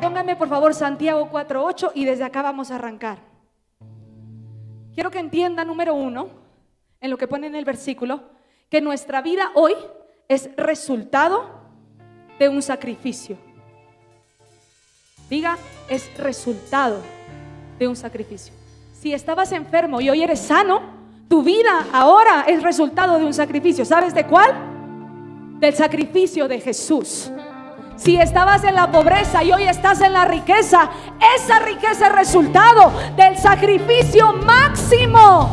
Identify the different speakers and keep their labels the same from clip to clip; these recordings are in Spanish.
Speaker 1: Póngame por favor Santiago 4.8 y desde acá vamos a arrancar. Quiero que entienda, número uno, en lo que pone en el versículo, que nuestra vida hoy es resultado de un sacrificio. Diga, es resultado de un sacrificio. Si estabas enfermo y hoy eres sano, tu vida ahora es resultado de un sacrificio. ¿Sabes de cuál? Del sacrificio de Jesús. Si estabas en la pobreza y hoy estás en la riqueza, esa riqueza es resultado del sacrificio máximo,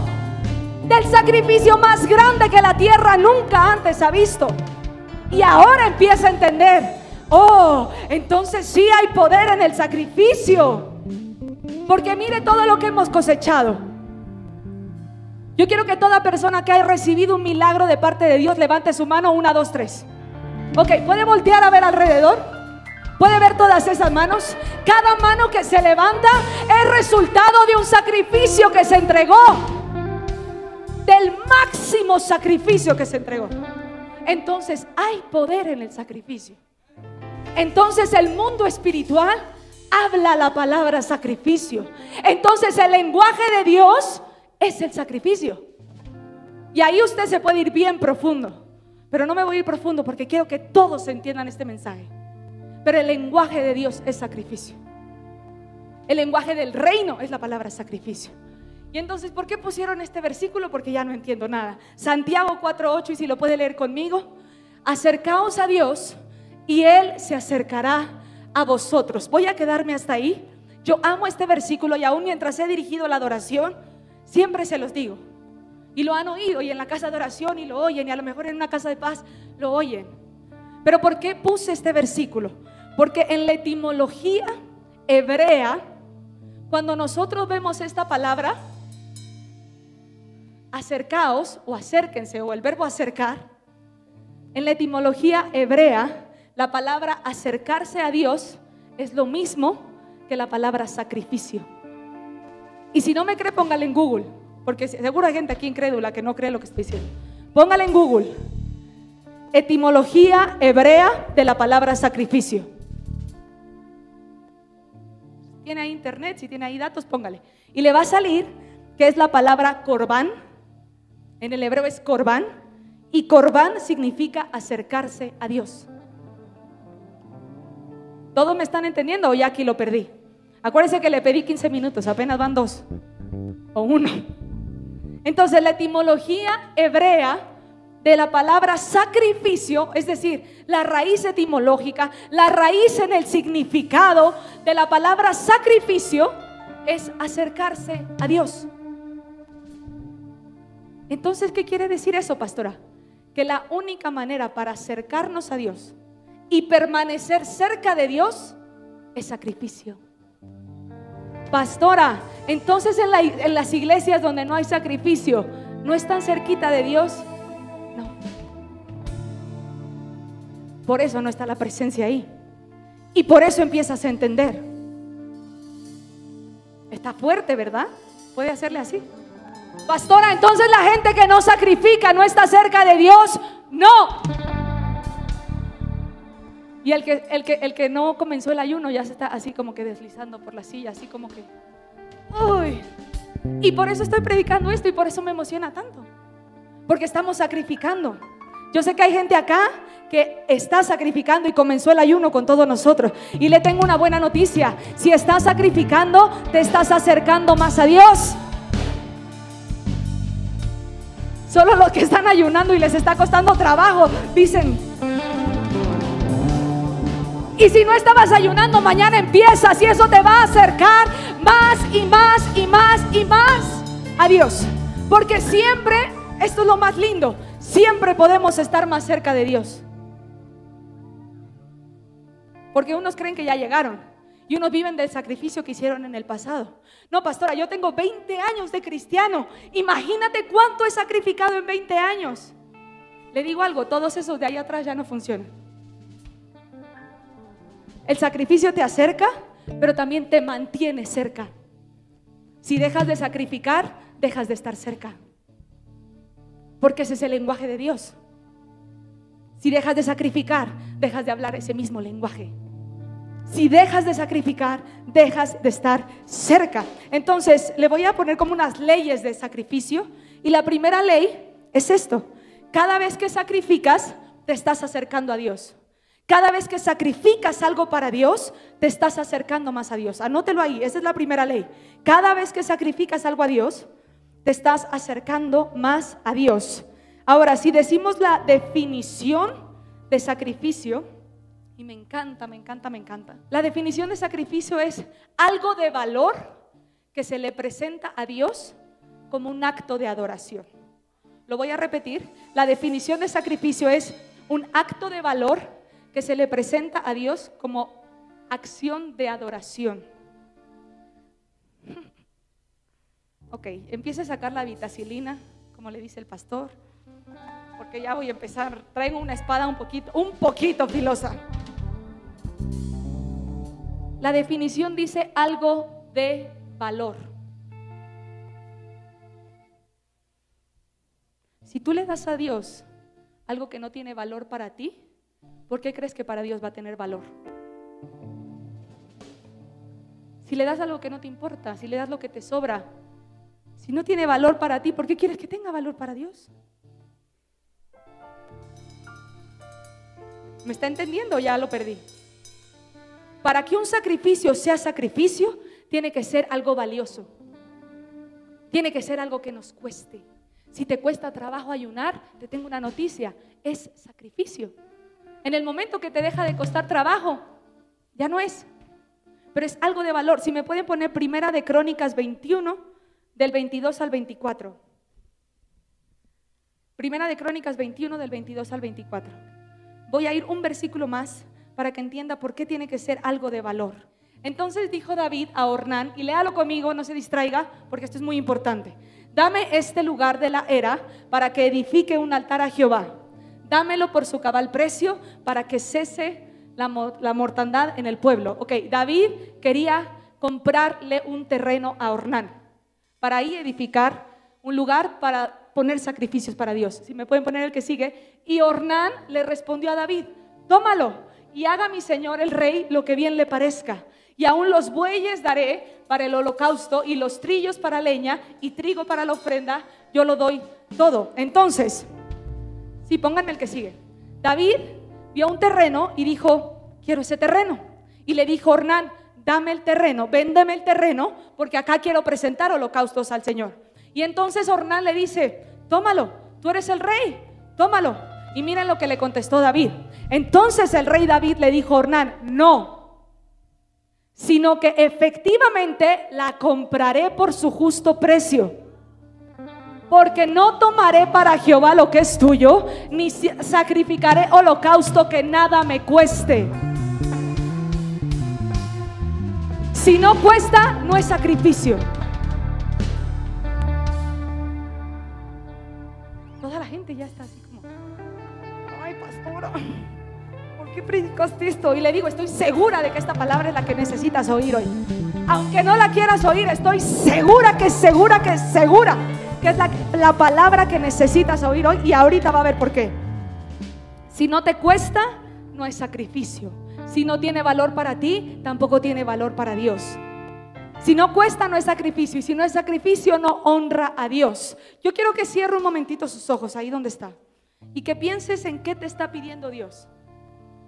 Speaker 1: del sacrificio más grande que la tierra nunca antes ha visto. Y ahora empieza a entender, oh, entonces sí hay poder en el sacrificio. Porque mire todo lo que hemos cosechado. Yo quiero que toda persona que haya recibido un milagro de parte de Dios levante su mano, una, dos, tres. Ok, ¿puede voltear a ver alrededor? ¿Puede ver todas esas manos? Cada mano que se levanta es resultado de un sacrificio que se entregó. Del máximo sacrificio que se entregó. Entonces hay poder en el sacrificio. Entonces el mundo espiritual habla la palabra sacrificio. Entonces el lenguaje de Dios es el sacrificio. Y ahí usted se puede ir bien profundo. Pero no me voy a ir profundo porque quiero que todos entiendan este mensaje. Pero el lenguaje de Dios es sacrificio. El lenguaje del reino es la palabra sacrificio. Y entonces, ¿por qué pusieron este versículo? Porque ya no entiendo nada. Santiago 4.8, y si lo puede leer conmigo, acercaos a Dios y Él se acercará a vosotros. Voy a quedarme hasta ahí. Yo amo este versículo y aún mientras he dirigido la adoración, siempre se los digo. Y lo han oído y en la casa de oración y lo oyen y a lo mejor en una casa de paz lo oyen. Pero ¿por qué puse este versículo? Porque en la etimología hebrea, cuando nosotros vemos esta palabra, acercaos o acérquense o el verbo acercar, en la etimología hebrea, la palabra acercarse a Dios es lo mismo que la palabra sacrificio. Y si no me cree, póngale en Google. Porque seguro hay gente aquí incrédula que no cree lo que estoy diciendo. Póngale en Google. Etimología hebrea de la palabra sacrificio. Tiene ahí internet, si tiene ahí datos, póngale. Y le va a salir que es la palabra corbán. En el hebreo es corbán. Y corbán significa acercarse a Dios. ¿Todos me están entendiendo o ya aquí lo perdí? Acuérdense que le pedí 15 minutos, apenas van dos o uno. Entonces la etimología hebrea de la palabra sacrificio, es decir, la raíz etimológica, la raíz en el significado de la palabra sacrificio es acercarse a Dios. Entonces, ¿qué quiere decir eso, pastora? Que la única manera para acercarnos a Dios y permanecer cerca de Dios es sacrificio. Pastora, entonces en, las iglesias donde no hay sacrificio, ¿no están cerquita de Dios? No. Por eso no está la presencia ahí. Y por eso empiezas a entender. Está fuerte, ¿verdad? Puede hacerle así. Pastora, entonces la gente que no sacrifica no está cerca de Dios. No. Y el que, el, que, el que no comenzó el ayuno ya se está así como que deslizando por la silla, así como que... Uy. Y por eso estoy predicando esto y por eso me emociona tanto. Porque estamos sacrificando. Yo sé que hay gente acá que está sacrificando y comenzó el ayuno con todos nosotros. Y le tengo una buena noticia. Si estás sacrificando, te estás acercando más a Dios. Solo los que están ayunando y les está costando trabajo dicen, y si no estabas ayunando, mañana empiezas y eso te va a acercar más y más y más y más a Dios. Porque siempre, esto es lo más lindo, siempre podemos estar más cerca de Dios. Porque unos creen que ya llegaron y unos viven del sacrificio que hicieron en el pasado. No, pastora, yo tengo 20 años de cristiano. Imagínate cuánto he sacrificado en 20 años. Le digo algo, todos esos de ahí atrás ya no funcionan. El sacrificio te acerca, pero también te mantiene cerca. Si dejas de sacrificar, dejas de estar cerca. Porque ese es el lenguaje de Dios. Si dejas de sacrificar, dejas de hablar ese mismo lenguaje. Si dejas de sacrificar, dejas de estar cerca. Entonces, le voy a poner como unas leyes de sacrificio. Y la primera ley es esto. Cada vez que sacrificas, te estás acercando a Dios. Cada vez que sacrificas algo para Dios, te estás acercando más a Dios. Anótelo ahí, esa es la primera ley. Cada vez que sacrificas algo a Dios, te estás acercando más a Dios. Ahora, si decimos la definición de sacrificio, y me encanta, me encanta, me encanta. La definición de sacrificio es algo de valor que se le presenta a Dios como un acto de adoración. Lo voy a repetir. La definición de sacrificio es un acto de valor que se le presenta a Dios como acción de adoración. Ok, empieza a sacar la vitacilina, como le dice el pastor, porque ya voy a empezar. Traigo una espada un poquito, un poquito filosa. La definición dice algo de valor. Si tú le das a Dios algo que no tiene valor para ti, ¿por qué crees que para Dios va a tener valor? Si le das algo que no te importa, si le das lo que te sobra, si no tiene valor para ti, ¿por qué quieres que tenga valor para Dios? ¿Me está entendiendo? Ya lo perdí. Para que un sacrificio sea sacrificio, tiene que ser algo valioso. Tiene que ser algo que nos cueste. Si te cuesta trabajo ayunar, te tengo una noticia, es sacrificio. En el momento que te deja de costar trabajo, ya no es. Pero es algo de valor. Si me pueden poner primera de Crónicas 21, del 22 al 24. Primera de Crónicas 21, del 22 al 24. Voy a ir un versículo más para que entienda por qué tiene que ser algo de valor. Entonces dijo David a Ornán, y léalo conmigo, no se distraiga, porque esto es muy importante. Dame este lugar de la era para que edifique un altar a Jehová dámelo por su cabal precio para que cese la, mortandad en el pueblo. Ok, David quería comprarle un terreno a Ornán para ahí edificar un lugar para poner sacrificios para Dios. Si me pueden poner el que sigue. Y Ornán le respondió a David, tómalo y haga mi señor el rey lo que bien le parezca. Y aún los bueyes daré para el holocausto y los trillos para leña y trigo para la ofrenda, yo lo doy todo. Entonces, Sí, pónganme el que sigue. David vio un terreno y dijo, quiero ese terreno. Y le dijo, Ornán, dame el terreno, véndeme el terreno, porque acá quiero presentar holocaustos al Señor. Y entonces Ornán le dice, tómalo, tú eres el rey, tómalo. Y miren lo que le contestó David. Entonces el rey David le dijo a no, sino que efectivamente la compraré por su justo precio porque no tomaré para Jehová lo que es tuyo, ni sacrificaré holocausto que nada me cueste. Si no cuesta, no es sacrificio. Toda la gente ya está así como, ay pastora, ¿por qué predicaste esto? Y le digo, estoy segura de que esta palabra es la que necesitas oír hoy. Aunque no la quieras oír, estoy segura que segura que segura es la, palabra que necesitas oír hoy y ahorita va a ver por qué. Si no te cuesta, no es sacrificio. Si no tiene valor para ti, tampoco tiene valor para Dios. Si no cuesta, no es sacrificio. Y si no es sacrificio, no honra a Dios. Yo quiero que cierre un momentito sus ojos ahí donde está. Y que pienses en qué te está pidiendo Dios.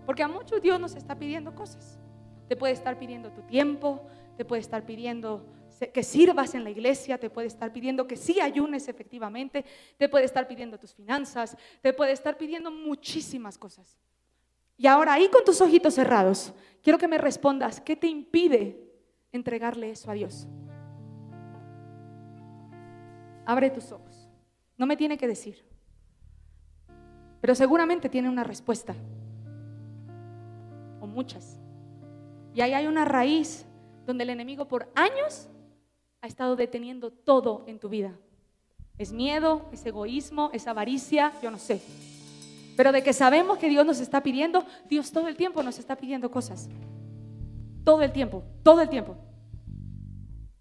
Speaker 1: Porque a muchos Dios nos está pidiendo cosas. Te puede estar pidiendo tu tiempo, te puede estar pidiendo que sirvas en la iglesia, te puede estar pidiendo que sí ayunes efectivamente, te puede estar pidiendo tus finanzas, te puede estar pidiendo muchísimas cosas. Y ahora ahí con tus ojitos cerrados, quiero que me respondas, ¿qué te impide entregarle eso a Dios? Abre tus ojos. No me tiene que decir, pero seguramente tiene una respuesta, o muchas. Y ahí hay una raíz donde el enemigo por años ha estado deteniendo todo en tu vida. Es miedo, es egoísmo, es avaricia, yo no sé. Pero de que sabemos que Dios nos está pidiendo, Dios todo el tiempo nos está pidiendo cosas. Todo el tiempo, todo el tiempo.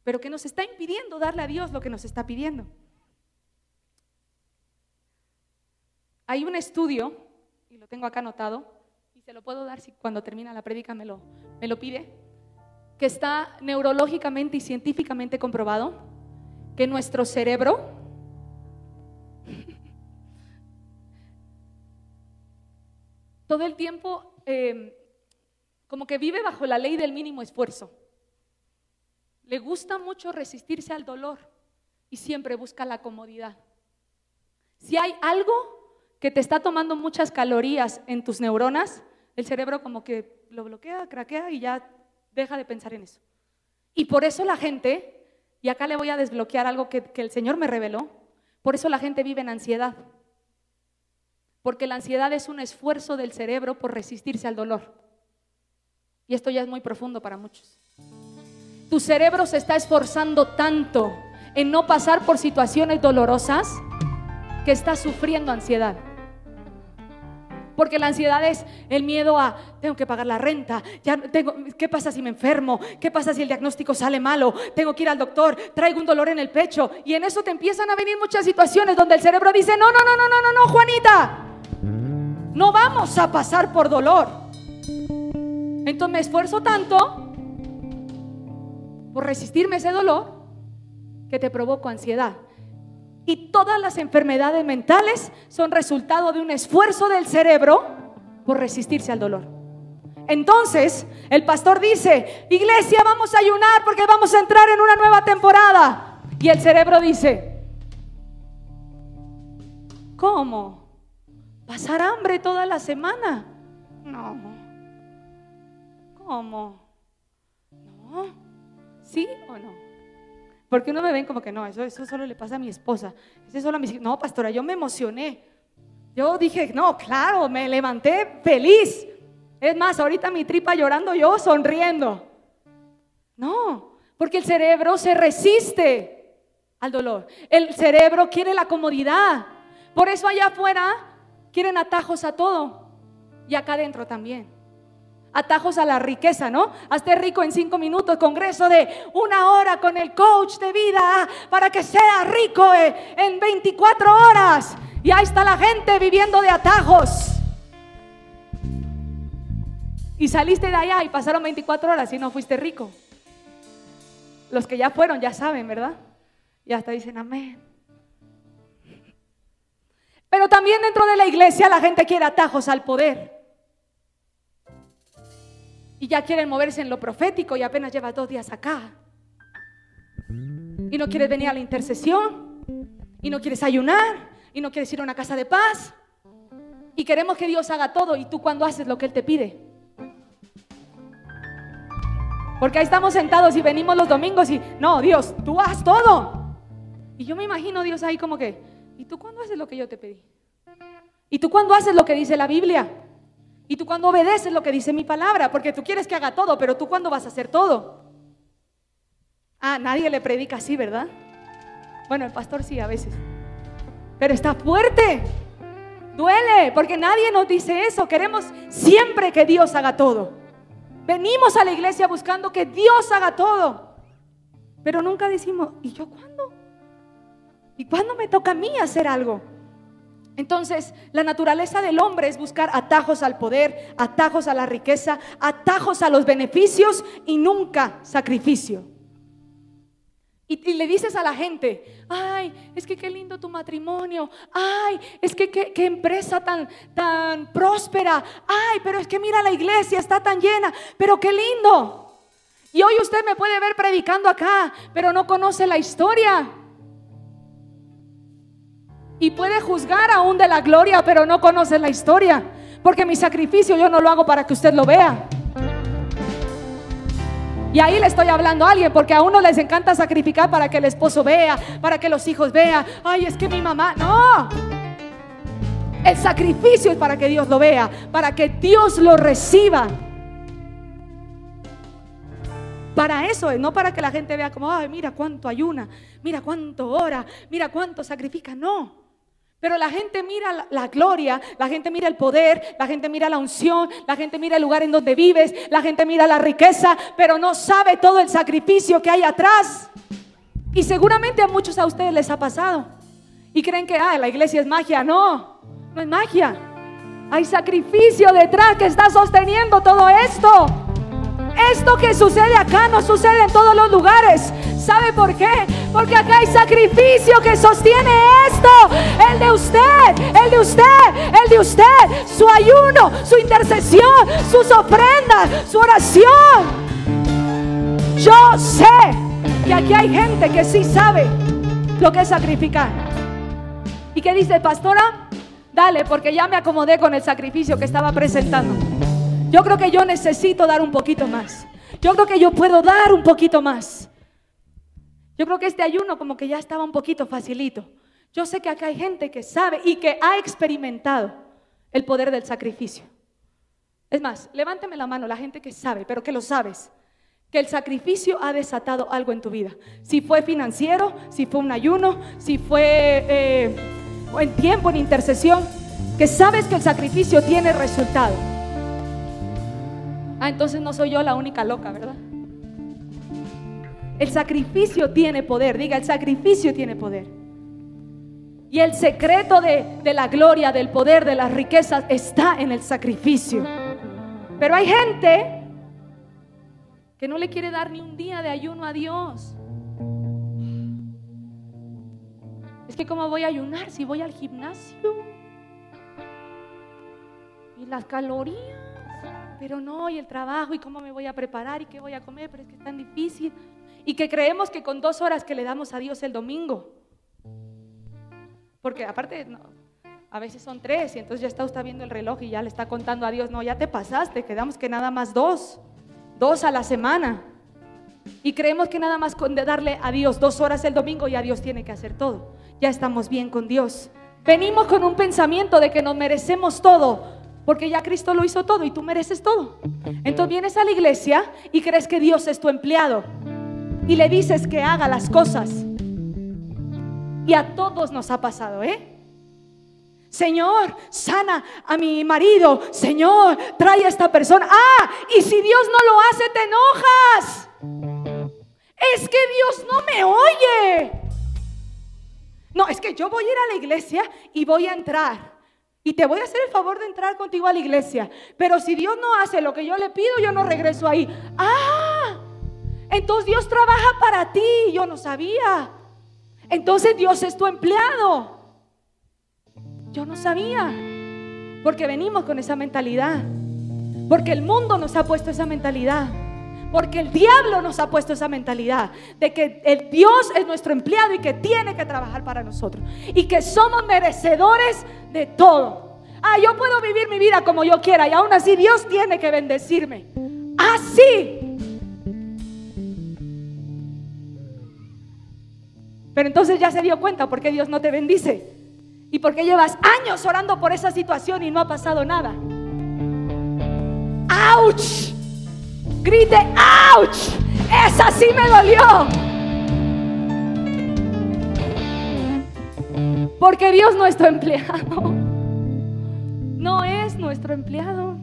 Speaker 1: Pero que nos está impidiendo darle a Dios lo que nos está pidiendo. Hay un estudio y lo tengo acá anotado, y se lo puedo dar si cuando termina la prédica me lo, me lo pide, que está neurológicamente y científicamente comprobado que nuestro cerebro todo el tiempo eh, como que vive bajo la ley del mínimo esfuerzo. Le gusta mucho resistirse al dolor y siempre busca la comodidad. Si hay algo que te está tomando muchas calorías en tus neuronas, el cerebro como que lo bloquea, craquea y ya deja de pensar en eso. Y por eso la gente, y acá le voy a desbloquear algo que, el Señor me reveló, por eso la gente vive en ansiedad. Porque la ansiedad es un esfuerzo del cerebro por resistirse al dolor. Y esto ya es muy profundo para muchos. Tu cerebro se está esforzando tanto en no pasar por situaciones dolorosas que está sufriendo ansiedad. Porque la ansiedad es el miedo a, tengo que pagar la renta, ya tengo, ¿qué pasa si me enfermo? ¿Qué pasa si el diagnóstico sale malo? Tengo que ir al doctor, traigo un dolor en el pecho. Y en eso te empiezan a venir muchas situaciones donde el cerebro dice, no, no, no, no, no, no, no, Juanita, no vamos a pasar por dolor. Entonces me esfuerzo tanto por resistirme ese dolor que te provoco ansiedad. Y todas las enfermedades mentales son resultado de un esfuerzo del cerebro por resistirse al dolor. Entonces, el pastor dice, iglesia, vamos a ayunar porque vamos a entrar en una nueva temporada. Y el cerebro dice, ¿cómo? ¿Pasar hambre toda la semana? No. ¿Cómo? ¿No? ¿Sí o no? Porque uno me ven como que no, eso, eso solo le pasa a mi esposa. Eso solo a mis No, pastora, yo me emocioné. Yo dije, no, claro, me levanté feliz. Es más, ahorita mi tripa llorando, yo sonriendo. No, porque el cerebro se resiste al dolor. El cerebro quiere la comodidad. Por eso allá afuera quieren atajos a todo. Y acá adentro también atajos a la riqueza, ¿no? Hazte rico en cinco minutos, congreso de una hora con el coach de vida para que sea rico eh, en 24 horas. Y ahí está la gente viviendo de atajos. Y saliste de allá y pasaron 24 horas y no fuiste rico. Los que ya fueron ya saben, ¿verdad? Y hasta dicen amén. Pero también dentro de la iglesia la gente quiere atajos al poder. Y ya quieren moverse en lo profético y apenas llevas dos días acá. Y no quieres venir a la intercesión. Y no quieres ayunar. Y no quieres ir a una casa de paz. Y queremos que Dios haga todo. Y tú cuando haces lo que Él te pide. Porque ahí estamos sentados y venimos los domingos y, no, Dios, tú haz todo. Y yo me imagino Dios ahí como que, ¿y tú cuándo haces lo que yo te pedí? ¿Y tú cuándo haces lo que dice la Biblia? Y tú cuando obedeces lo que dice mi palabra, porque tú quieres que haga todo, pero tú cuando vas a hacer todo. Ah, nadie le predica así, ¿verdad? Bueno, el pastor sí a veces. Pero está fuerte. Duele, porque nadie nos dice eso. Queremos siempre que Dios haga todo. Venimos a la iglesia buscando que Dios haga todo. Pero nunca decimos, ¿y yo cuándo? ¿Y cuándo me toca a mí hacer algo? Entonces, la naturaleza del hombre es buscar atajos al poder, atajos a la riqueza, atajos a los beneficios y nunca sacrificio. Y, le dices a la gente, ay, es que qué lindo tu matrimonio, ay, es que qué, empresa tan, tan próspera, ay, pero es que mira la iglesia, está tan llena, pero qué lindo. Y hoy usted me puede ver predicando acá, pero no conoce la historia. Y puede juzgar aún de la gloria, pero no conoce la historia. Porque mi sacrificio yo no lo hago para que usted lo vea. Y ahí le estoy hablando a alguien, porque a uno les encanta sacrificar para que el esposo vea, para que los hijos vean. Ay, es que mi mamá, no. El sacrificio es para que Dios lo vea, para que Dios lo reciba. Para eso es, no para que la gente vea como, ay, mira cuánto ayuna, mira cuánto ora, mira cuánto sacrifica. No. Pero la gente mira la, gloria, la gente mira el poder, la gente mira la unción, la gente mira el lugar en donde vives, la gente mira la riqueza, pero no sabe todo el sacrificio que hay atrás. Y seguramente a muchos a ustedes les ha pasado. Y creen que, ah, la iglesia es magia. No, no es magia. Hay sacrificio detrás que está sosteniendo todo esto. Esto que sucede acá no sucede en todos los lugares. ¿Sabe por qué? Porque acá hay sacrificio que sostiene esto. El de usted, el de usted, el de usted. Su ayuno, su intercesión, sus ofrendas, su oración. Yo sé que aquí hay gente que sí sabe lo que es sacrificar. Y que dice, pastora, dale, porque ya me acomodé con el sacrificio que estaba presentando. Yo creo que yo necesito dar un poquito más. Yo creo que yo puedo dar un poquito más. Yo creo que este ayuno como que ya estaba un poquito facilito. Yo sé que acá hay gente que sabe y que ha experimentado el poder del sacrificio. Es más, levánteme la mano la gente que sabe, pero que lo sabes, que el sacrificio ha desatado algo en tu vida. Si fue financiero, si fue un ayuno, si fue eh, en tiempo, en intercesión, que sabes que el sacrificio tiene resultado. Ah, entonces no soy yo la única loca, ¿verdad? El sacrificio tiene poder, diga, el sacrificio tiene poder. Y el secreto de, de, la gloria, del poder, de las riquezas está en el sacrificio. Pero hay gente que no le quiere dar ni un día de ayuno a Dios. Es que cómo voy a ayunar si voy al gimnasio. Y las calorías. Pero no, y el trabajo, y cómo me voy a preparar, y qué voy a comer, pero es que es tan difícil. Y que creemos que con dos horas que le damos a Dios el domingo, porque aparte, a veces son tres, y entonces ya está usted viendo el reloj y ya le está contando a Dios, no, ya te pasaste, quedamos que nada más dos, dos a la semana. Y creemos que nada más con darle a Dios dos horas el domingo ya Dios tiene que hacer todo. Ya estamos bien con Dios. Venimos con un pensamiento de que nos merecemos todo, porque ya Cristo lo hizo todo y tú mereces todo. Entonces vienes a la iglesia y crees que Dios es tu empleado y le dices que haga las cosas. Y a todos nos ha pasado, ¿eh? Señor, sana a mi marido. Señor, trae a esta persona. Ah, y si Dios no lo hace, te enojas. Es que Dios no me oye. No, es que yo voy a ir a la iglesia y voy a entrar. Y te voy a hacer el favor de entrar contigo a la iglesia. Pero si Dios no hace lo que yo le pido, yo no regreso ahí. Ah, entonces Dios trabaja para ti. Yo no sabía. Entonces Dios es tu empleado. Yo no sabía. Porque venimos con esa mentalidad. Porque el mundo nos ha puesto esa mentalidad. Porque el diablo nos ha puesto esa mentalidad de que el Dios es nuestro empleado y que tiene que trabajar para nosotros. Y que somos merecedores de todo. Ah, yo puedo vivir mi vida como yo quiera y aún así Dios tiene que bendecirme. Así. Pero entonces ya se dio cuenta por qué Dios no te bendice. Y por qué llevas años orando por esa situación y no ha pasado nada. ¡Auch! Grite, ¡ouch! Esa sí me dolió. Porque Dios nuestro empleado. No es nuestro empleado.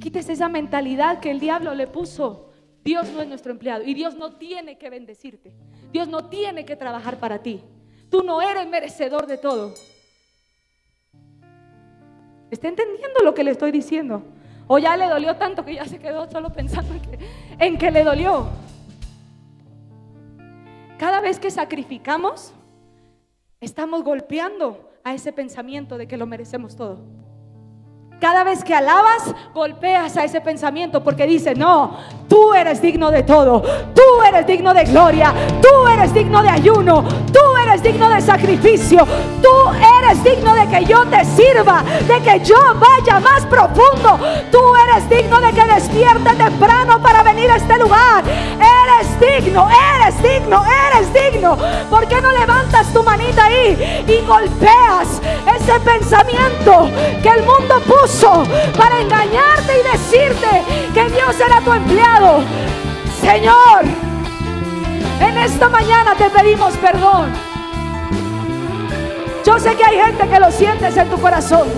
Speaker 1: Quítese esa mentalidad que el diablo le puso. Dios no es nuestro empleado y Dios no tiene que bendecirte. Dios no tiene que trabajar para ti. Tú no eres merecedor de todo. ¿Está entendiendo lo que le estoy diciendo? O ya le dolió tanto que ya se quedó solo pensando en que, le dolió. Cada vez que sacrificamos, estamos golpeando a ese pensamiento de que lo merecemos todo. Cada vez que alabas, golpeas a ese pensamiento porque dice, no, tú eres digno de todo, tú eres digno de gloria, tú eres digno de ayuno, tú eres digno de sacrificio, tú eres digno de que yo te sirva, de que yo vaya más profundo, tú eres digno de que despierte temprano para venir a este lugar, eres digno, eres digno, eres digno. ¿Por qué no levantas tu manita ahí y golpeas ese pensamiento que el mundo puso? Para engañarte y decirte que Dios era tu empleado. Señor, en esta mañana te pedimos perdón. Yo sé que hay gente que lo sientes en tu corazón.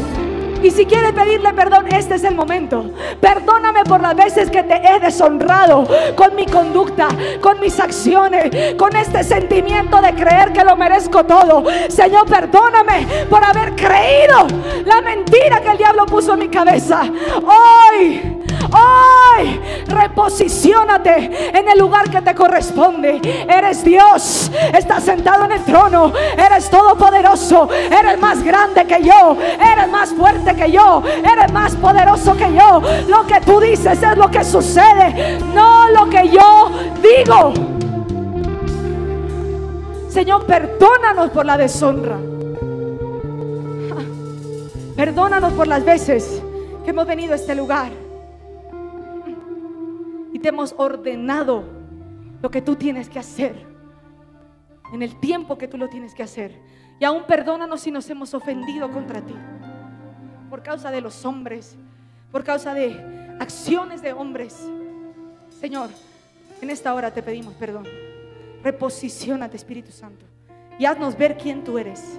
Speaker 1: Y si quiere pedirle perdón, este es el momento. Perdóname por las veces que te he deshonrado con mi conducta, con mis acciones, con este sentimiento de creer que lo merezco todo. Señor, perdóname por haber creído la mentira que el diablo puso en mi cabeza. Hoy Hoy reposiciónate en el lugar que te corresponde. Eres Dios, estás sentado en el trono, eres todopoderoso, eres más grande que yo, eres más fuerte que yo, eres más poderoso que yo. Lo que tú dices es lo que sucede, no lo que yo digo. Señor, perdónanos por la deshonra. Perdónanos por las veces que hemos venido a este lugar te hemos ordenado lo que tú tienes que hacer en el tiempo que tú lo tienes que hacer. Y aún perdónanos si nos hemos ofendido contra ti por causa de los hombres, por causa de acciones de hombres. Señor, en esta hora te pedimos perdón. Reposiciónate, Espíritu Santo, y haznos ver quién tú eres.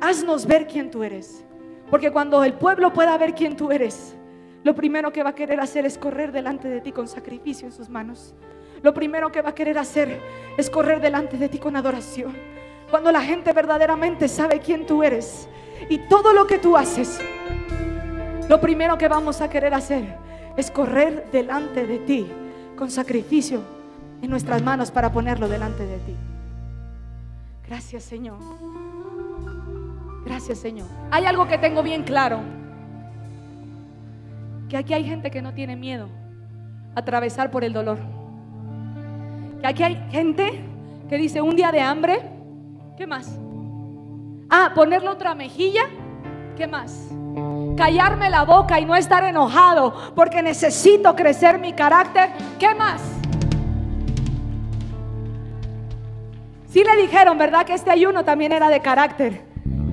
Speaker 1: Haznos ver quién tú eres. Porque cuando el pueblo pueda ver quién tú eres, lo primero que va a querer hacer es correr delante de ti con sacrificio en sus manos. Lo primero que va a querer hacer es correr delante de ti con adoración. Cuando la gente verdaderamente sabe quién tú eres y todo lo que tú haces, lo primero que vamos a querer hacer es correr delante de ti con sacrificio en nuestras manos para ponerlo delante de ti. Gracias Señor. Gracias Señor. Hay algo que tengo bien claro que aquí hay gente que no tiene miedo a atravesar por el dolor. Que aquí hay gente que dice un día de hambre, ¿qué más? Ah, ponerle otra mejilla, ¿qué más? Callarme la boca y no estar enojado porque necesito crecer mi carácter, ¿qué más? Sí le dijeron, ¿verdad? Que este ayuno también era de carácter.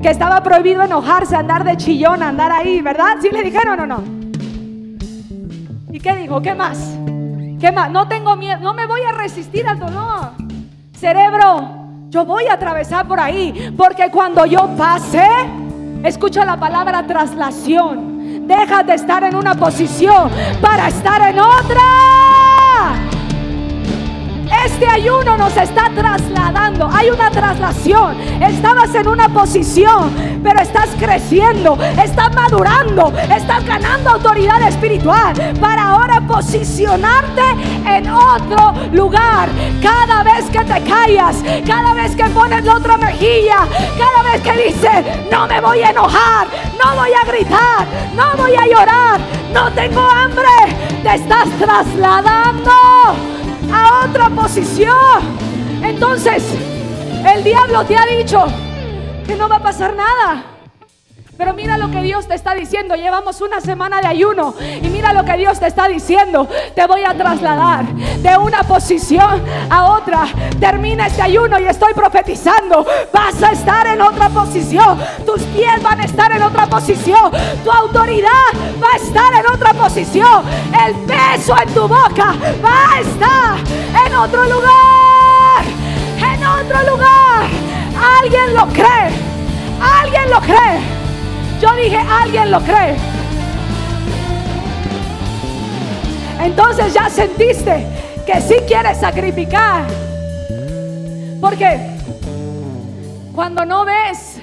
Speaker 1: Que estaba prohibido enojarse, andar de chillón, andar ahí, ¿verdad? ¿Sí le dijeron o no? ¿Y qué dijo? ¿Qué más? ¿Qué más? No tengo miedo, no me voy a resistir al dolor. Cerebro, yo voy a atravesar por ahí, porque cuando yo pase, escucha la palabra traslación. Deja de estar en una posición para estar en otra. Este ayuno nos está trasladando. Hay una traslación. Estabas en una posición, pero estás creciendo, estás madurando, estás ganando autoridad espiritual para ahora posicionarte en otro lugar. Cada vez que te callas, cada vez que pones la otra mejilla, cada vez que dices, no me voy a enojar, no voy a gritar, no voy a llorar, no tengo hambre, te estás trasladando otra posición. Entonces, el diablo te ha dicho que no va a pasar nada. Pero mira lo que Dios te está diciendo. Llevamos una semana de ayuno. Y mira lo que Dios te está diciendo. Te voy a trasladar de una posición a otra. Termina este ayuno y estoy profetizando. Vas a estar en otra posición. Tus pies van a estar en otra posición. Tu autoridad va a estar en otra posición. El peso en tu boca va a estar en otro lugar. En otro lugar. Alguien lo cree. Alguien lo cree. Yo dije, alguien lo cree. Entonces ya sentiste que sí quieres sacrificar. Porque cuando no ves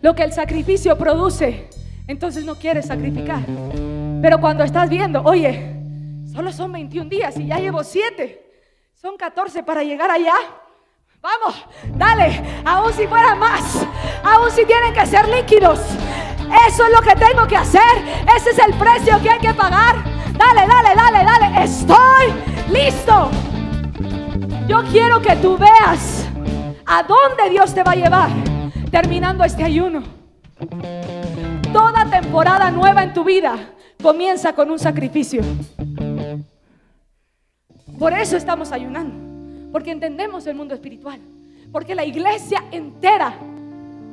Speaker 1: lo que el sacrificio produce, entonces no quieres sacrificar. Pero cuando estás viendo, oye, solo son 21 días y ya llevo 7, son 14 para llegar allá. Vamos, dale, aún si fuera más, aún si tienen que ser líquidos, eso es lo que tengo que hacer. Ese es el precio que hay que pagar. Dale, dale, dale, dale. Estoy listo. Yo quiero que tú veas a dónde Dios te va a llevar terminando este ayuno. Toda temporada nueva en tu vida comienza con un sacrificio. Por eso estamos ayunando. Porque entendemos el mundo espiritual. Porque la iglesia entera,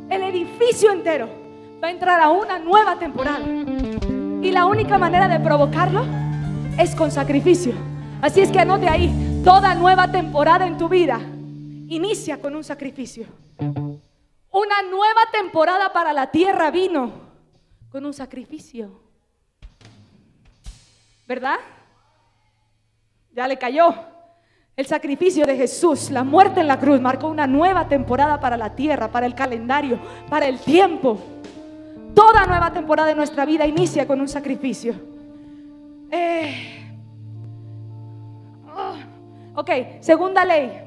Speaker 1: el edificio entero, va a entrar a una nueva temporada. Y la única manera de provocarlo es con sacrificio. Así es que anote ahí, toda nueva temporada en tu vida inicia con un sacrificio. Una nueva temporada para la tierra vino con un sacrificio. ¿Verdad? Ya le cayó. El sacrificio de Jesús, la muerte en la cruz, marcó una nueva temporada para la tierra, para el calendario, para el tiempo. Toda nueva temporada de nuestra vida inicia con un sacrificio. Eh, oh, ok, segunda ley.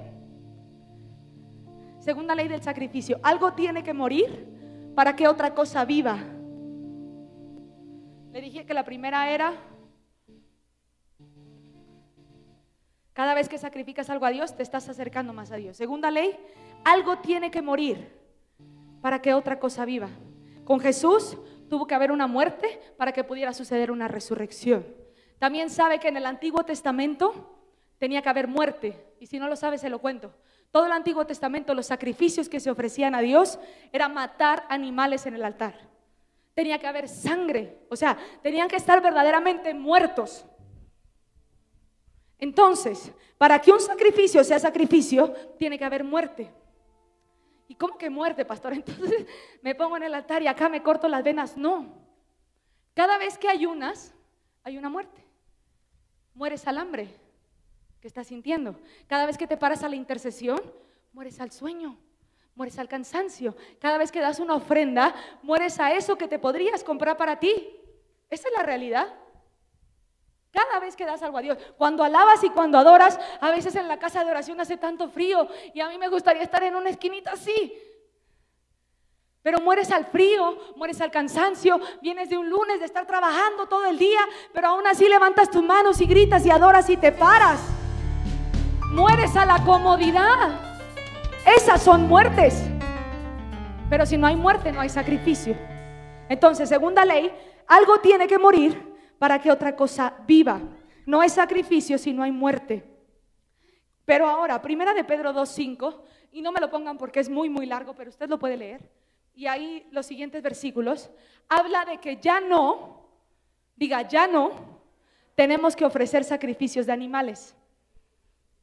Speaker 1: Segunda ley del sacrificio. Algo tiene que morir para que otra cosa viva. Le dije que la primera era Cada vez que sacrificas algo a Dios, te estás acercando más a Dios. Segunda ley, algo tiene que morir para que otra cosa viva. Con Jesús tuvo que haber una muerte para que pudiera suceder una resurrección. También sabe que en el Antiguo Testamento tenía que haber muerte. Y si no lo sabe, se lo cuento. Todo el Antiguo Testamento, los sacrificios que se ofrecían a Dios era matar animales en el altar. Tenía que haber sangre. O sea, tenían que estar verdaderamente muertos. Entonces, para que un sacrificio sea sacrificio, tiene que haber muerte. ¿Y cómo que muerte, pastor? Entonces me pongo en el altar y acá me corto las venas. No. Cada vez que ayunas, hay una muerte. Mueres al hambre que estás sintiendo. Cada vez que te paras a la intercesión, mueres al sueño, mueres al cansancio. Cada vez que das una ofrenda, mueres a eso que te podrías comprar para ti. Esa es la realidad. Cada vez que das algo a Dios, cuando alabas y cuando adoras, a veces en la casa de oración hace tanto frío y a mí me gustaría estar en una esquinita así. Pero mueres al frío, mueres al cansancio, vienes de un lunes de estar trabajando todo el día, pero aún así levantas tus manos y gritas y adoras y te paras. Mueres a la comodidad. Esas son muertes. Pero si no hay muerte, no hay sacrificio. Entonces, segunda ley, algo tiene que morir para que otra cosa viva. No hay sacrificio si no hay muerte. Pero ahora, primera de Pedro 2.5, y no me lo pongan porque es muy, muy largo, pero usted lo puede leer. Y ahí los siguientes versículos, habla de que ya no, diga, ya no, tenemos que ofrecer sacrificios de animales.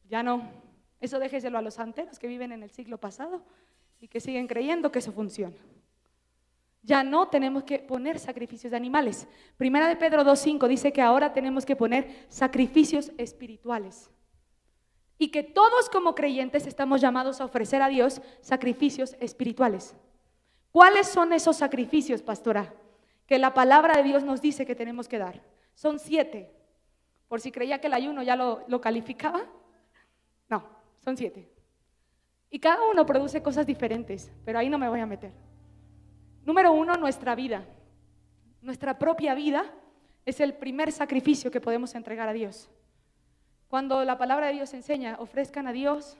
Speaker 1: Ya no. Eso déjeselo a los santeros que viven en el siglo pasado y que siguen creyendo que eso funciona. Ya no tenemos que poner sacrificios de animales. Primera de Pedro 2.5 dice que ahora tenemos que poner sacrificios espirituales. Y que todos como creyentes estamos llamados a ofrecer a Dios sacrificios espirituales. ¿Cuáles son esos sacrificios, pastora? Que la palabra de Dios nos dice que tenemos que dar. Son siete. Por si creía que el ayuno ya lo, lo calificaba. No, son siete. Y cada uno produce cosas diferentes, pero ahí no me voy a meter. Número uno, nuestra vida. Nuestra propia vida es el primer sacrificio que podemos entregar a Dios. Cuando la palabra de Dios enseña, ofrezcan a Dios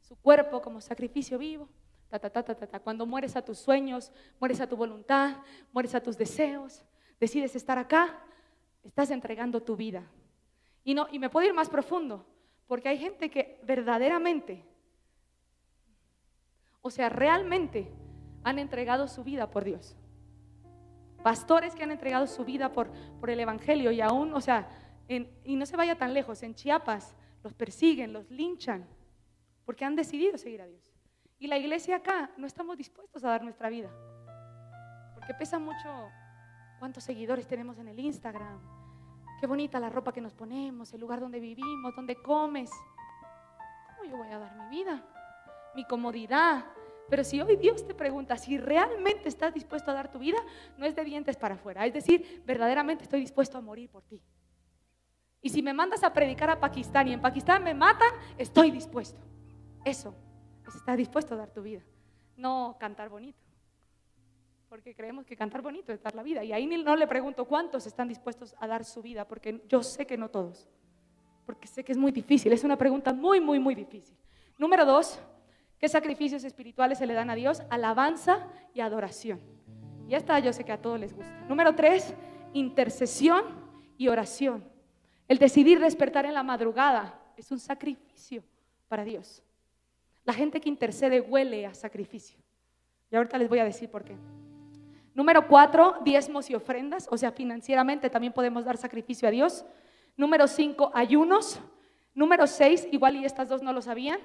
Speaker 1: su cuerpo como sacrificio vivo. Ta, ta, ta, Cuando mueres a tus sueños, mueres a tu voluntad, mueres a tus deseos, decides estar acá, estás entregando tu vida. Y, no, y me puedo ir más profundo, porque hay gente que verdaderamente, o sea, realmente han entregado su vida por Dios. Pastores que han entregado su vida por, por el Evangelio y aún, o sea, y no se vaya tan lejos, en Chiapas los persiguen, los linchan, porque han decidido seguir a Dios. Y la iglesia acá no estamos dispuestos a dar nuestra vida, porque pesa mucho cuántos seguidores tenemos en el Instagram, qué bonita la ropa que nos ponemos, el lugar donde vivimos, donde comes. ¿Cómo yo voy a dar mi vida? Mi comodidad, pero si hoy Dios te pregunta si realmente estás dispuesto a dar tu vida, no es de dientes para afuera. Es decir, verdaderamente estoy dispuesto a morir por ti. Y si me mandas a predicar a Pakistán y en Pakistán me matan, estoy dispuesto. Eso es estar dispuesto a dar tu vida. No cantar bonito. Porque creemos que cantar bonito es dar la vida. Y ahí no le pregunto cuántos están dispuestos a dar su vida, porque yo sé que no todos. Porque sé que es muy difícil. Es una pregunta muy, muy, muy difícil. Número dos, ¿Qué sacrificios espirituales se le dan a Dios? Alabanza y adoración. Ya está, yo sé que a todos les gusta. Número tres, intercesión y oración. El decidir despertar en la madrugada es un sacrificio para Dios. La gente que intercede huele a sacrificio. Y ahorita les voy a decir por qué. Número cuatro, diezmos y ofrendas. O sea, financieramente también podemos dar sacrificio a Dios. Número cinco, ayunos. Número seis, igual y estas dos no lo sabían,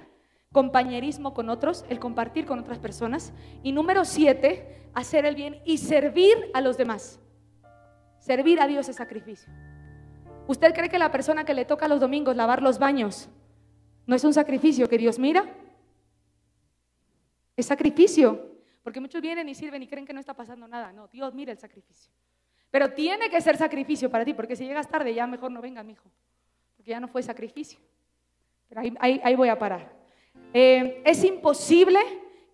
Speaker 1: compañerismo con otros, el compartir con otras personas. Y número siete, hacer el bien y servir a los demás. Servir a Dios es sacrificio. ¿Usted cree que la persona que le toca los domingos lavar los baños no es un sacrificio que Dios mira? Es sacrificio. Porque muchos vienen y sirven y creen que no está pasando nada. No, Dios mira el sacrificio. Pero tiene que ser sacrificio para ti, porque si llegas tarde ya mejor no venga, mi hijo. Porque ya no fue sacrificio. Pero ahí, voy a parar. Eh, es imposible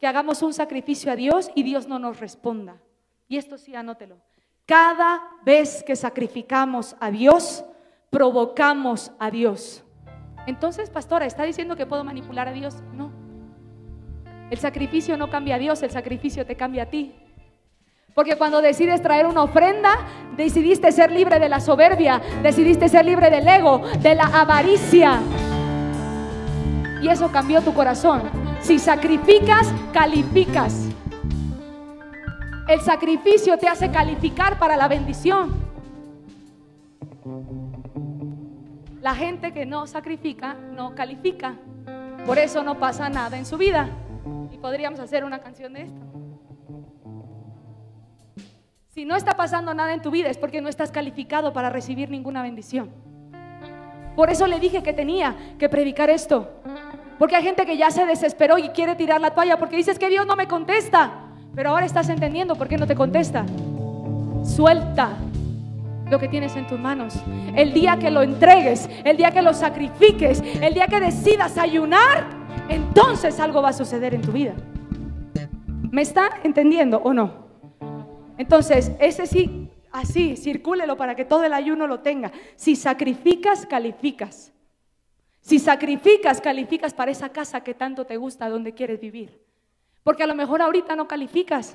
Speaker 1: que hagamos un sacrificio a Dios y Dios no nos responda. Y esto sí, anótelo. Cada vez que sacrificamos a Dios, provocamos a Dios. Entonces, pastora, ¿está diciendo que puedo manipular a Dios? No. El sacrificio no cambia a Dios, el sacrificio te cambia a ti. Porque cuando decides traer una ofrenda, decidiste ser libre de la soberbia, decidiste ser libre del ego, de la avaricia. Y eso cambió tu corazón. Si sacrificas, calificas. El sacrificio te hace calificar para la bendición. La gente que no sacrifica no califica. Por eso no pasa nada en su vida. Y podríamos hacer una canción de esto. Si no está pasando nada en tu vida es porque no estás calificado para recibir ninguna bendición. Por eso le dije que tenía que predicar esto. Porque hay gente que ya se desesperó y quiere tirar la toalla porque dices que Dios no me contesta. Pero ahora estás entendiendo por qué no te contesta. Suelta lo que tienes en tus manos. El día que lo entregues, el día que lo sacrifiques, el día que decidas ayunar, entonces algo va a suceder en tu vida. ¿Me está entendiendo o no? Entonces, ese sí, así, circúlelo para que todo el ayuno lo tenga. Si sacrificas, calificas. Si sacrificas, calificas para esa casa que tanto te gusta, donde quieres vivir. Porque a lo mejor ahorita no calificas.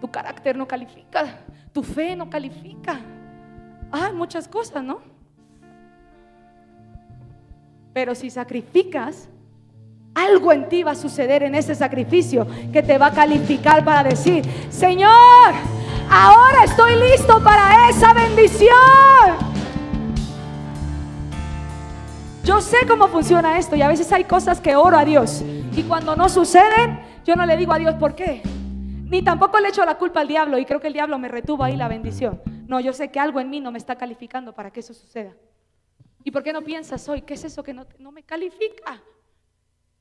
Speaker 1: Tu carácter no califica. Tu fe no califica. Hay muchas cosas, ¿no? Pero si sacrificas, algo en ti va a suceder en ese sacrificio que te va a calificar para decir, Señor, ahora estoy listo para esa bendición. Yo sé cómo funciona esto y a veces hay cosas que oro a Dios y cuando no suceden, yo no le digo a Dios por qué. Ni tampoco le echo la culpa al diablo y creo que el diablo me retuvo ahí la bendición. No, yo sé que algo en mí no me está calificando para que eso suceda. ¿Y por qué no piensas hoy? ¿Qué es eso que no, no me califica?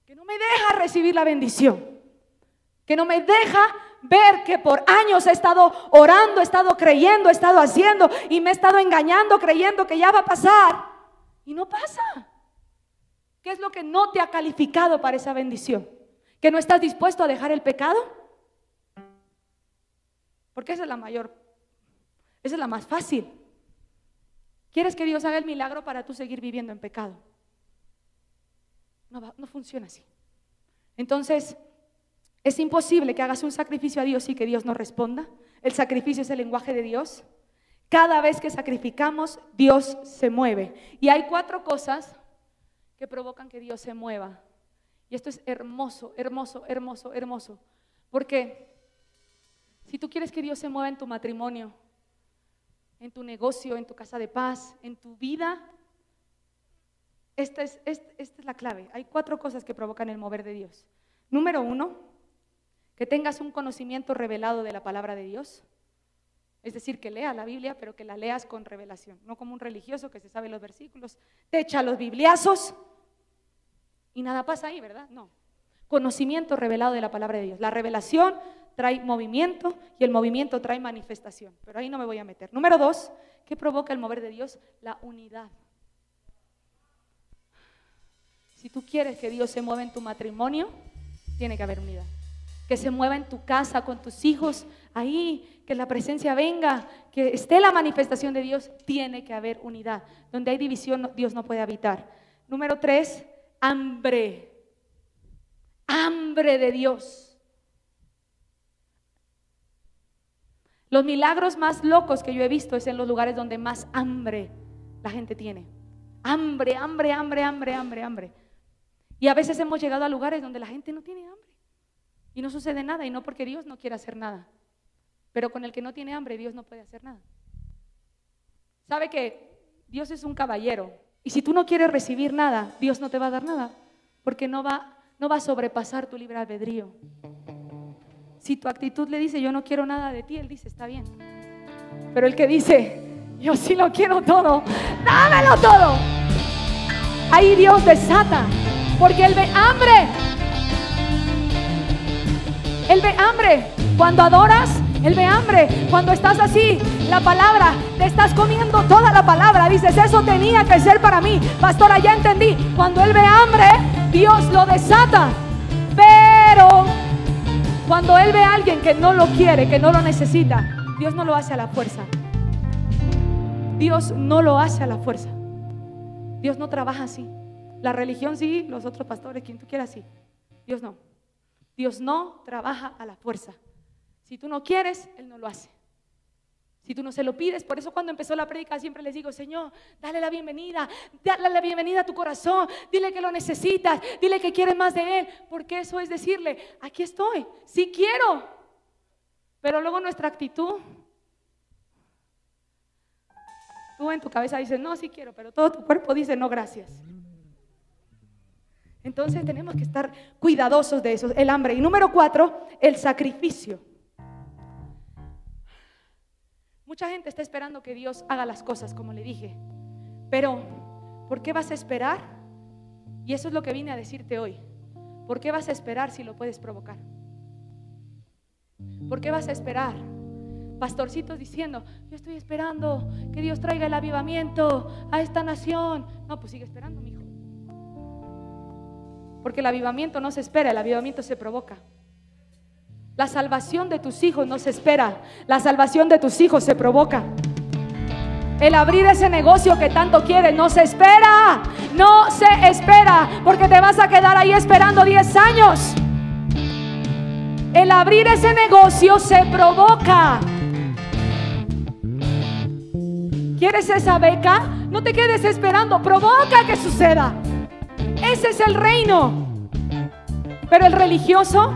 Speaker 1: Que no me deja recibir la bendición. Que no me deja ver que por años he estado orando, he estado creyendo, he estado haciendo y me he estado engañando creyendo que ya va a pasar. Y no pasa. ¿Qué es lo que no te ha calificado para esa bendición? ¿Que no estás dispuesto a dejar el pecado? Porque esa es la mayor esa es la más fácil. ¿Quieres que Dios haga el milagro para tú seguir viviendo en pecado? No, no funciona así. Entonces, es imposible que hagas un sacrificio a Dios y que Dios no responda. El sacrificio es el lenguaje de Dios. Cada vez que sacrificamos, Dios se mueve. Y hay cuatro cosas que provocan que Dios se mueva. Y esto es hermoso, hermoso, hermoso, hermoso. Porque si tú quieres que Dios se mueva en tu matrimonio, en tu negocio, en tu casa de paz, en tu vida. Esta es, la clave. Hay cuatro cosas que provocan el mover de Dios. Número uno, que tengas un conocimiento revelado de la palabra de Dios. Es decir, que leas la Biblia, pero que la leas con revelación, no como un religioso que se sabe los versículos, te echa los bibliazos y nada pasa ahí, ¿verdad? No. Conocimiento revelado de la palabra de Dios. La revelación trae movimiento y el movimiento trae manifestación. Pero ahí no me voy a meter. Número dos, ¿qué provoca el mover de Dios? La unidad. Si tú quieres que Dios se mueva en tu matrimonio, tiene que haber unidad. Que se mueva en tu casa, con tus hijos, ahí, que la presencia venga, que esté la manifestación de Dios, tiene que haber unidad. Donde hay división, Dios no puede habitar. Número tres, hambre. Hambre de Dios. Los milagros más locos que yo he visto es en los lugares donde más hambre la gente tiene. Hambre, hambre, hambre, hambre, hambre, hambre. Y a veces hemos llegado a lugares donde la gente no tiene hambre. Y no sucede nada, y no porque Dios no quiera hacer nada. Pero con el que no tiene hambre, Dios no puede hacer nada. Sabe que Dios es un caballero. Y si tú no quieres recibir nada, Dios no te va a dar nada. Porque no va, no va a sobrepasar tu libre albedrío. Si tu actitud le dice, yo no quiero nada de ti, Él dice, está bien. Pero el que dice, yo sí lo quiero todo, dámelo todo. Ahí Dios desata, porque Él ve hambre. Él ve hambre. Cuando adoras, Él ve hambre. Cuando estás así, la palabra, te estás comiendo toda la palabra. Dices, eso tenía que ser para mí. Pastora, ya entendí. Cuando Él ve hambre, Dios lo desata. Pero cuando Él ve a alguien que no lo quiere, que no lo necesita, Dios no lo hace a la fuerza. Dios no lo hace a la fuerza. Dios no trabaja así. La religión sí, los otros pastores, quien tú quieras sí. Dios no. Dios no trabaja a la fuerza. Si tú no quieres, Él no lo hace. Si tú no se lo pides, por eso cuando empezó la prédica siempre les digo, Señor, dale la bienvenida, dale la bienvenida a tu corazón, dile que lo necesitas, dile que quieres más de Él, porque eso es decirle, aquí estoy, sí quiero, pero luego nuestra actitud, tú en tu cabeza dices, no, sí quiero, pero todo tu cuerpo dice, no, gracias. Entonces tenemos que estar cuidadosos de eso, el hambre. Y número cuatro, el sacrificio. Mucha gente está esperando que Dios haga las cosas, como le dije. Pero, ¿por qué vas a esperar? Y eso es lo que vine a decirte hoy. ¿Por qué vas a esperar si lo puedes provocar? ¿Por qué vas a esperar? Pastorcitos diciendo, yo estoy esperando que Dios traiga el avivamiento a esta nación. No, pues sigue esperando, mi. Porque el avivamiento no se espera, el avivamiento se provoca. La salvación de tus hijos no se espera, la salvación de tus hijos se provoca. El abrir ese negocio que tanto quieres no se espera, no se espera, porque te vas a quedar ahí esperando 10 años. El abrir ese negocio se provoca. ¿Quieres esa beca? No te quedes esperando, provoca que suceda. Ese es el reino. Pero el religioso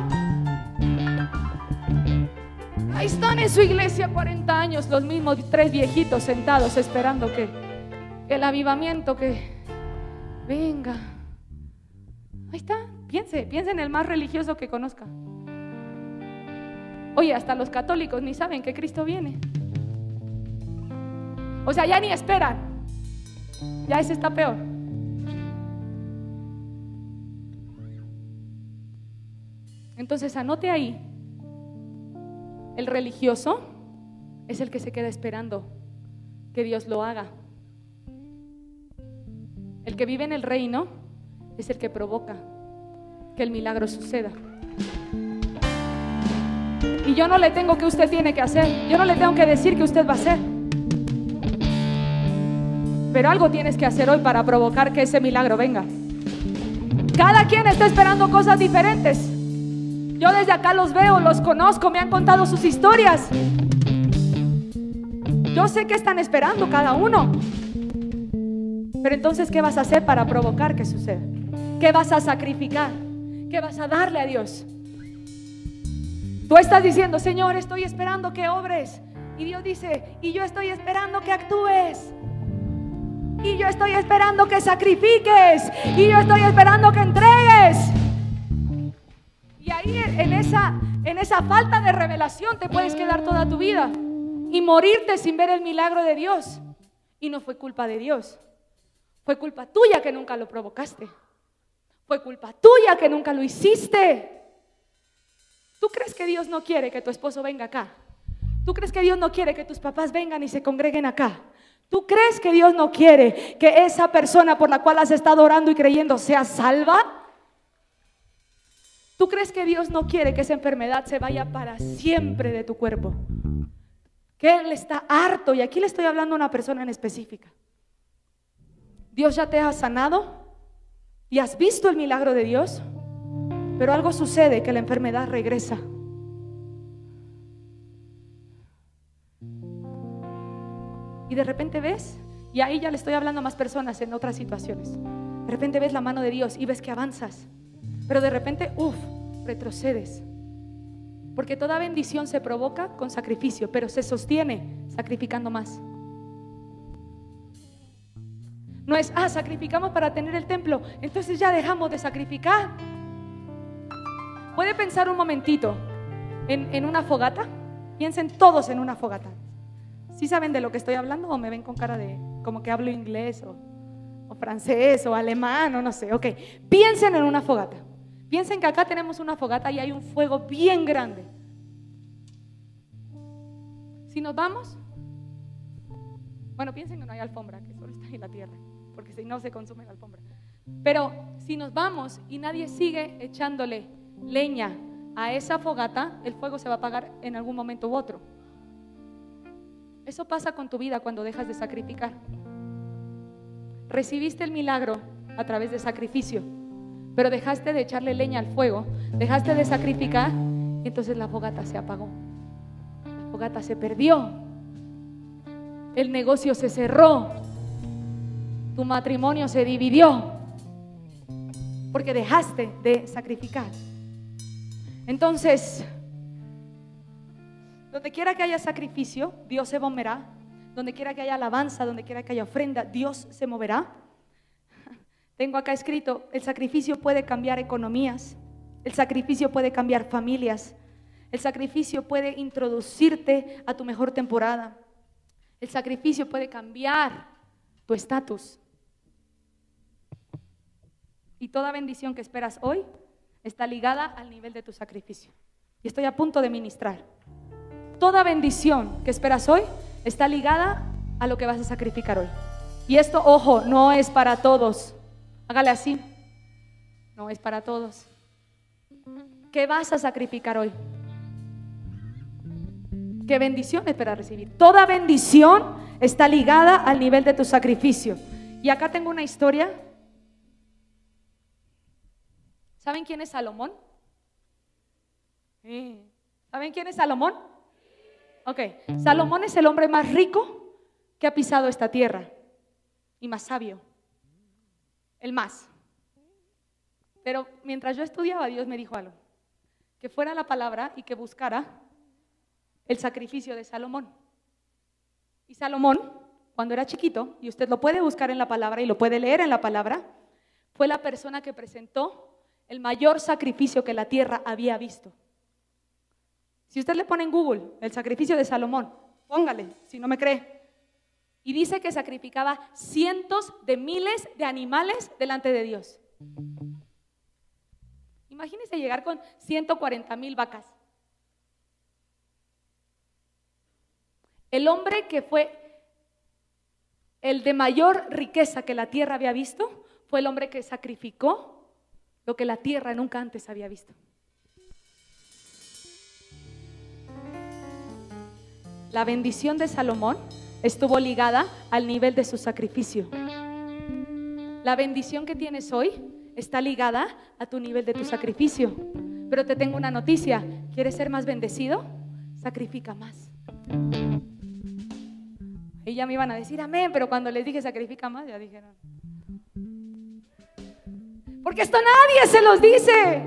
Speaker 1: están en su iglesia 40 años los mismos tres viejitos sentados esperando que el avivamiento que venga. Ahí está, piense, piense en el más religioso que conozca. Oye, hasta los católicos ni saben que Cristo viene. O sea, ya ni esperan. Ya ese está peor. Entonces anote ahí el religioso es el que se queda esperando que Dios lo haga. El que vive en el reino es el que provoca que el milagro suceda. Y yo no le tengo que usted tiene que hacer. Yo no le tengo que decir que usted va a hacer. Pero algo tienes que hacer hoy para provocar que ese milagro venga. Cada quien está esperando cosas diferentes. Yo desde acá los veo, los conozco, me han contado sus historias. Yo sé que están esperando cada uno. Pero entonces, ¿qué vas a hacer para provocar que suceda? ¿Qué vas a sacrificar? ¿Qué vas a darle a Dios? Tú estás diciendo, Señor, estoy esperando que obres. Y Dios dice, y yo estoy esperando que actúes. Y yo estoy esperando que sacrifiques. Y yo estoy esperando que entregues. Y ahí en esa, en esa falta de revelación te puedes quedar toda tu vida y morirte sin ver el milagro de Dios. Y no fue culpa de Dios. Fue culpa tuya que nunca lo provocaste. Fue culpa tuya que nunca lo hiciste. ¿Tú crees que Dios no quiere que tu esposo venga acá? ¿Tú crees que Dios no quiere que tus papás vengan y se congreguen acá? ¿Tú crees que Dios no quiere que esa persona por la cual has estado orando y creyendo sea salva? ¿Tú crees que Dios no quiere que esa enfermedad se vaya para siempre de tu cuerpo? Que Él está harto, y aquí le estoy hablando a una persona en específica. Dios ya te ha sanado y has visto el milagro de Dios, pero algo sucede que la enfermedad regresa. Y de repente ves, y ahí ya le estoy hablando a más personas en otras situaciones. De repente ves la mano de Dios y ves que avanzas. Pero de repente, uff, retrocedes. Porque toda bendición se provoca con sacrificio, pero se sostiene sacrificando más. No es, ah, sacrificamos para tener el templo, entonces ya dejamos de sacrificar. Puede pensar un momentito en, en una fogata. Piensen todos en una fogata. ¿Sí saben de lo que estoy hablando o me ven con cara de como que hablo inglés o, o francés o alemán o no sé? Ok, piensen en una fogata. Piensen que acá tenemos una fogata y hay un fuego bien grande. Si nos vamos, bueno, piensen que no hay alfombra, que solo está en la tierra, porque si no se consume la alfombra. Pero si nos vamos y nadie sigue echándole leña a esa fogata, el fuego se va a apagar en algún momento u otro. Eso pasa con tu vida cuando dejas de sacrificar. Recibiste el milagro a través de sacrificio, pero dejaste de echarle leña al fuego, dejaste de sacrificar y entonces la fogata se apagó. La fogata se perdió. El negocio se cerró. Tu matrimonio se dividió porque dejaste de sacrificar. Entonces, donde quiera que haya sacrificio, Dios se moverá. Donde quiera que haya alabanza, donde quiera que haya ofrenda, Dios se moverá. Tengo acá escrito, el sacrificio puede cambiar economías, el sacrificio puede cambiar familias, el sacrificio puede introducirte a tu mejor temporada, el sacrificio puede cambiar tu estatus. Y toda bendición que esperas hoy está ligada al nivel de tu sacrificio. Y estoy a punto de ministrar toda bendición que esperas hoy está ligada a lo que vas a sacrificar hoy. Y esto, ojo, no es para todos. Hágale así. No es para todos. ¿Qué vas a sacrificar hoy? ¿Qué bendición para recibir? Toda bendición está ligada al nivel de tu sacrificio. Y acá tengo una historia. ¿Saben quién es Salomón? ¿Saben quién es Salomón? Ok, Salomón es el hombre más rico que ha pisado esta tierra y más sabio. El más. Pero mientras yo estudiaba, Dios me dijo algo. Que fuera la palabra y que buscara el sacrificio de Salomón. Y Salomón, cuando era chiquito, y usted lo puede buscar en la palabra y lo puede leer en la palabra, fue la persona que presentó el mayor sacrificio que la tierra había visto. Si usted le pone en Google el sacrificio de Salomón, póngale, si no me cree. Y dice que sacrificaba cientos de miles de animales delante de Dios. Imagínese llegar con 140 mil vacas. El hombre que fue el de mayor riqueza que la tierra había visto fue el hombre que sacrificó lo que la tierra nunca antes había visto. La bendición de Salomón estuvo ligada al nivel de su sacrificio. La bendición que tienes hoy está ligada a tu nivel de tu sacrificio. Pero te tengo una noticia. ¿Quieres ser más bendecido? Sacrifica más. Y ya me iban a decir amén, pero cuando les dije sacrifica más, ya dijeron. Porque esto nadie se los dice.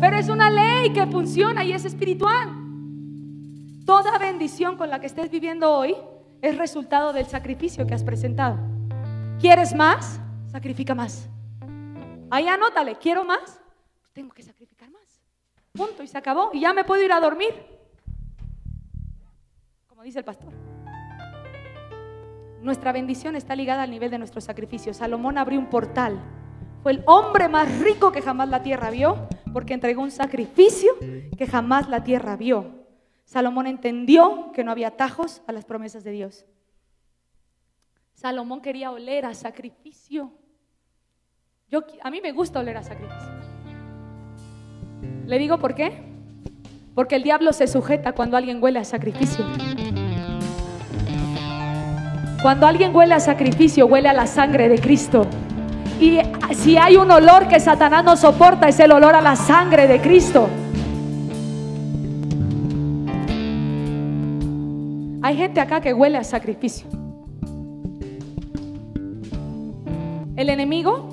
Speaker 1: Pero es una ley que funciona y es espiritual. Toda bendición con la que estés viviendo hoy es resultado del sacrificio que has presentado. ¿Quieres más? Sacrifica más. Ahí anótale, ¿quiero más? tengo que sacrificar más. Punto, y se acabó. Y ya me puedo ir a dormir. Como dice el pastor. Nuestra bendición está ligada al nivel de nuestro sacrificio. Salomón abrió un portal. Fue el hombre más rico que jamás la tierra vio porque entregó un sacrificio que jamás la tierra vio. Salomón entendió que no había atajos a las promesas de Dios. Salomón quería oler a sacrificio. Yo, a mí me gusta oler a sacrificio. ¿Le digo por qué? Porque el diablo se sujeta cuando alguien huele a sacrificio. Cuando alguien huele a sacrificio, huele a la sangre de Cristo. Y si hay un olor que Satanás no soporta, es el olor a la sangre de Cristo. Hay gente acá que huele a sacrificio. El enemigo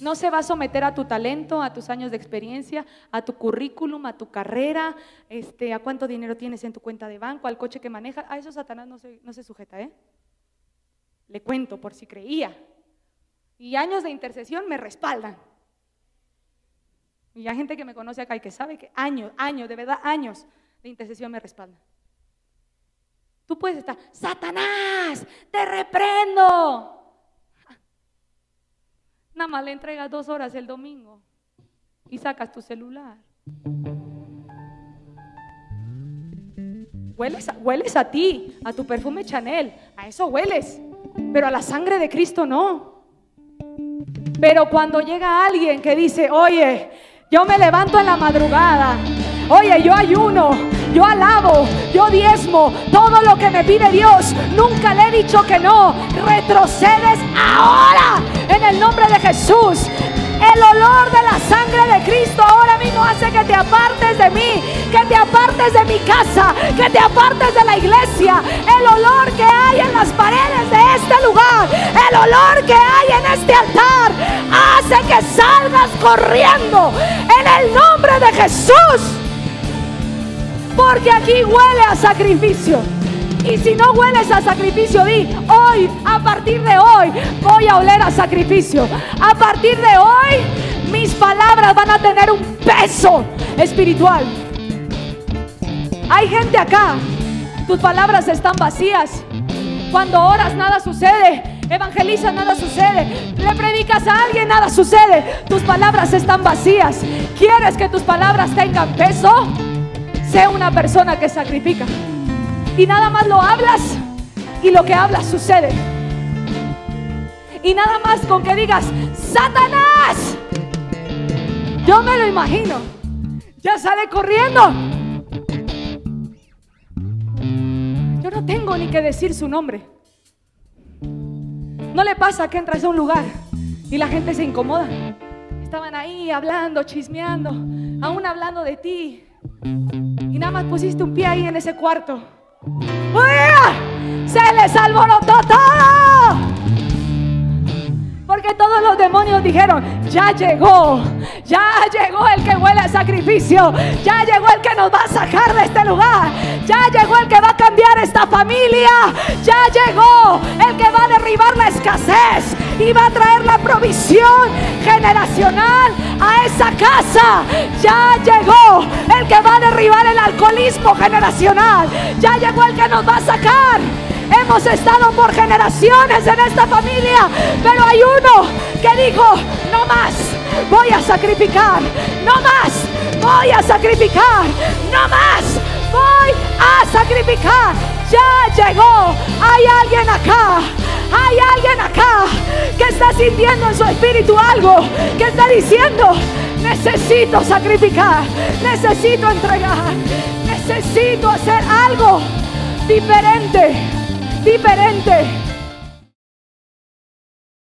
Speaker 1: no se va a someter a tu talento, a tus años de experiencia, a tu currículum, a tu carrera, este, a cuánto dinero tienes en tu cuenta de banco, al coche que manejas. A eso Satanás no se, no se sujeta, ¿eh? Le cuento por si creía. Y años de intercesión me respaldan. Y hay gente que me conoce acá y que sabe que años, años, de verdad, años de intercesión me respaldan. Tú puedes estar, Satanás, te reprendo. Nada más le entregas dos horas el domingo y sacas tu celular. Hueles hueles a ti, a tu perfume Chanel, a eso hueles, pero a la sangre de Cristo no. Pero cuando llega alguien que dice, oye, yo me levanto en la madrugada, oye, yo ayuno, yo alabo, yo diezmo, todo lo que me pide Dios, nunca le he dicho que no, retrocedes ahora en el nombre de Jesús. El olor de la sangre de Cristo ahora mismo hace que te apartes de mí, que te apartes de mi casa, que te apartes de la iglesia. El olor que hay en las paredes de este lugar, el olor que hay en este altar, hace que salgas corriendo en el nombre de Jesús. Porque aquí huele a sacrificio. Y si no hueles a sacrificio, di, hoy, a partir de hoy, voy a oler a sacrificio. A partir de hoy, mis palabras van a tener un peso espiritual. Hay gente acá, tus palabras están vacías. Cuando oras nada sucede. Evangelizas, nada sucede. Le predicas a alguien, nada sucede. Tus palabras están vacías. ¿Quieres que tus palabras tengan peso? Sé una persona que sacrifica y nada más lo hablas y lo que hablas sucede. Y nada más con que digas, Satanás, yo me lo imagino, ya sale corriendo. Yo no tengo ni que decir su nombre. No le pasa que entras a un lugar y la gente se incomoda. Estaban ahí hablando, chismeando, aún hablando de ti. Nada más pusiste un pie ahí en ese cuarto. Se les alborotó todo. Porque todos los demonios dijeron, ya llegó, ya llegó el que huele a sacrificio, ya llegó el que nos va a sacar de este lugar, ya llegó el que va a cambiar esta familia, ya llegó el que va a derribar la escasez y va a traer la provisión generacional a esa casa. Ya llegó el que va a derribar el alcoholismo generacional, ya llegó el que nos va a sacar Hemos estado por generaciones en esta familia, pero hay uno que dijo, no más, voy a sacrificar, no más, voy a sacrificar, no más, voy a sacrificar. Ya llegó, hay alguien acá. Hay alguien acá que está sintiendo en su espíritu algo, que está diciendo, necesito sacrificar, necesito entregar, necesito hacer algo diferente diferente.